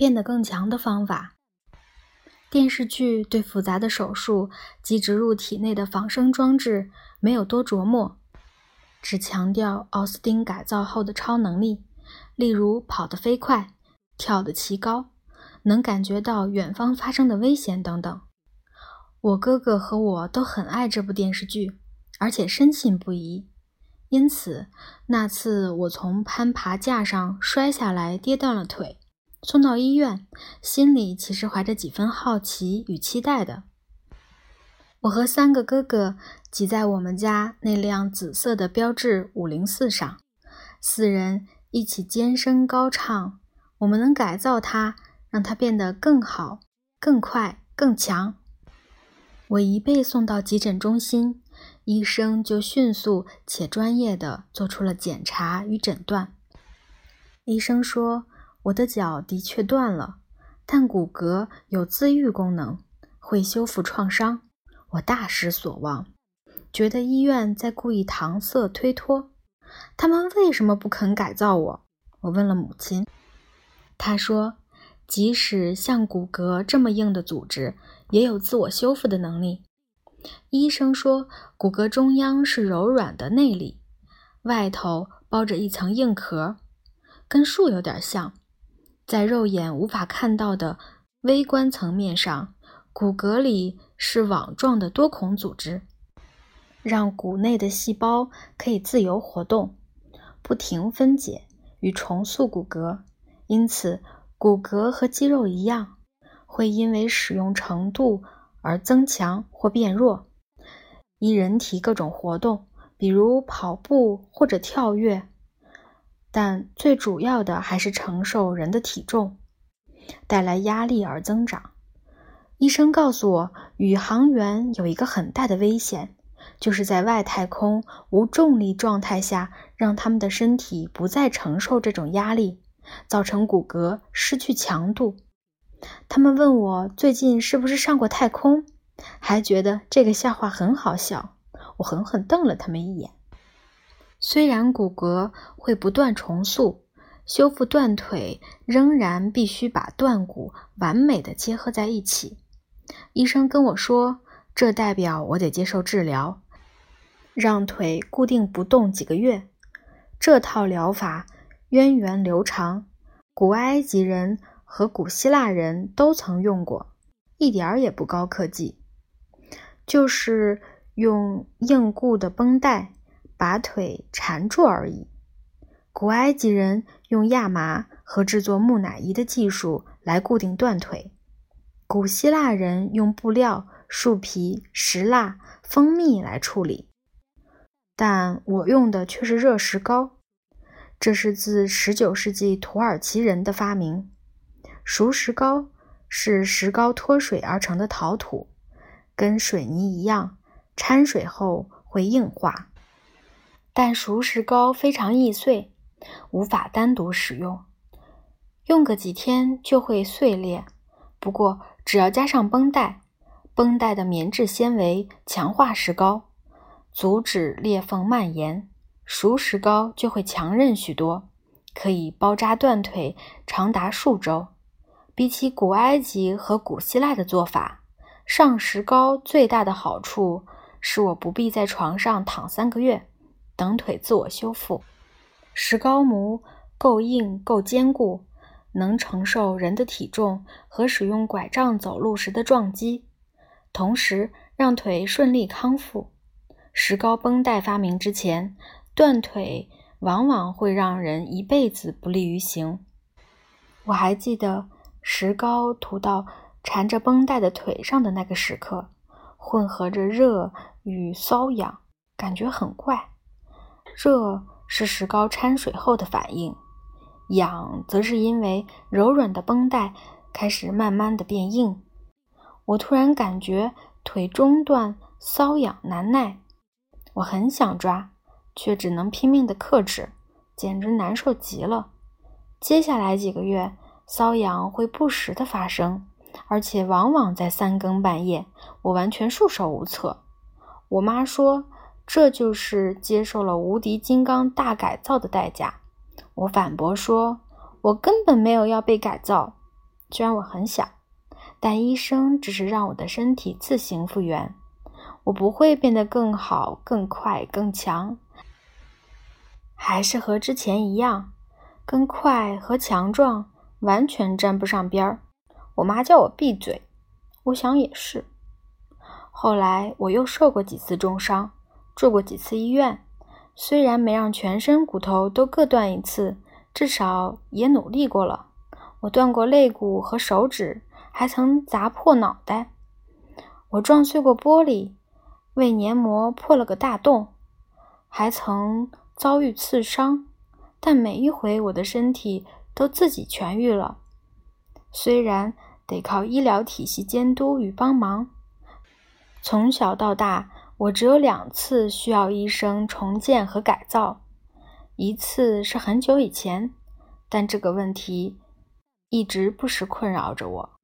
变得更强的方法。电视剧对复杂的手术及植入体内的仿生装置没有多琢磨，只强调奥斯汀改造后的超能力，例如跑得飞快、跳得奇高、能感觉到远方发生的危险等等。我哥哥和我都很爱这部电视剧，而且深信不疑。因此，那次我从攀爬架上摔下来，跌断了腿。送到医院，心里其实怀着几分好奇与期待的。我和三个哥哥挤在我们家那辆紫色的标致五零四上，四人一起尖声高唱：“我们能改造它，让它变得更好、更快、更强。”我一被送到急诊中心，医生就迅速且专业地做出了检查与诊断。医生说。我的脚的确断了，但骨骼有自愈功能，会修复创伤。我大失所望，觉得医院在故意搪塞推脱。他们为什么不肯改造我？我问了母亲。她说，即使像骨骼这么硬的组织，也有自我修复的能力。医生说，骨骼中央是柔软的内里，外头包着一层硬壳，跟树有点像。在肉眼无法看到的微观层面上，骨骼里是网状的多孔组织，让骨内的细胞可以自由活动，不停分解与重塑骨骼。因此，骨骼和肌肉一样，会因为使用程度而增强或变弱，依人体各种活动，比如跑步或者跳跃。但最主要的还是承受人的体重带来压力而增长。医生告诉我，宇航员有一个很大的危险，就是在外太空无重力状态下，让他们的身体不再承受这种压力，造成骨骼失去强度。他们问我最近是不是上过太空，还觉得这个笑话很好笑。我狠狠瞪了他们一眼。虽然骨骼会不断重塑，修复断腿仍然必须把断骨完美的结合在一起。医生跟我说，这代表我得接受治疗，让腿固定不动几个月。这套疗法源远流长，古埃及人和古希腊人都曾用过，一点儿也不高科技，就是用硬固的绷带。把腿缠住而已。古埃及人用亚麻和制作木乃伊的技术来固定断腿，古希腊人用布料、树皮、石蜡、蜂蜜来处理，但我用的却是热石膏。这是自19世纪土耳其人的发明。熟石膏是石膏脱水而成的陶土，跟水泥一样，掺水后会硬化。但熟石膏非常易碎，无法单独使用，用个几天就会碎裂。不过，只要加上绷带，绷带的棉质纤维强化石膏，阻止裂缝蔓延，熟石膏就会强韧许多，可以包扎断腿长达数周。比起古埃及和古希腊的做法，上石膏最大的好处是我不必在床上躺三个月。等腿自我修复，石膏模够硬够坚固，能承受人的体重和使用拐杖走路时的撞击，同时让腿顺利康复。石膏绷带发明之前，断腿往往会让人一辈子不利于行。我还记得石膏涂到缠着绷带的腿上的那个时刻，混合着热与瘙痒，感觉很怪。热是石膏掺水后的反应，痒则是因为柔软的绷带开始慢慢的变硬。我突然感觉腿中段瘙痒难耐，我很想抓，却只能拼命的克制，简直难受极了。接下来几个月，瘙痒会不时的发生，而且往往在三更半夜，我完全束手无策。我妈说。这就是接受了无敌金刚大改造的代价。我反驳说：“我根本没有要被改造。”虽然我很小，但医生只是让我的身体自行复原，我不会变得更好、更快、更强，还是和之前一样，跟快和强壮完全沾不上边儿。我妈叫我闭嘴，我想也是。后来我又受过几次重伤，住过几次医院，虽然没让全身骨头都各断一次，至少也努力过了。我断过肋骨和手指，还曾砸破脑袋。我撞碎过玻璃，胃黏膜破了个大洞，还曾遭遇刺伤。但每一回我的身体都自己痊愈了，虽然得靠医疗体系监督与帮忙。从小到大，我只有两次需要医生重建和改造，一次是很久以前，但这个问题一直不时困扰着我。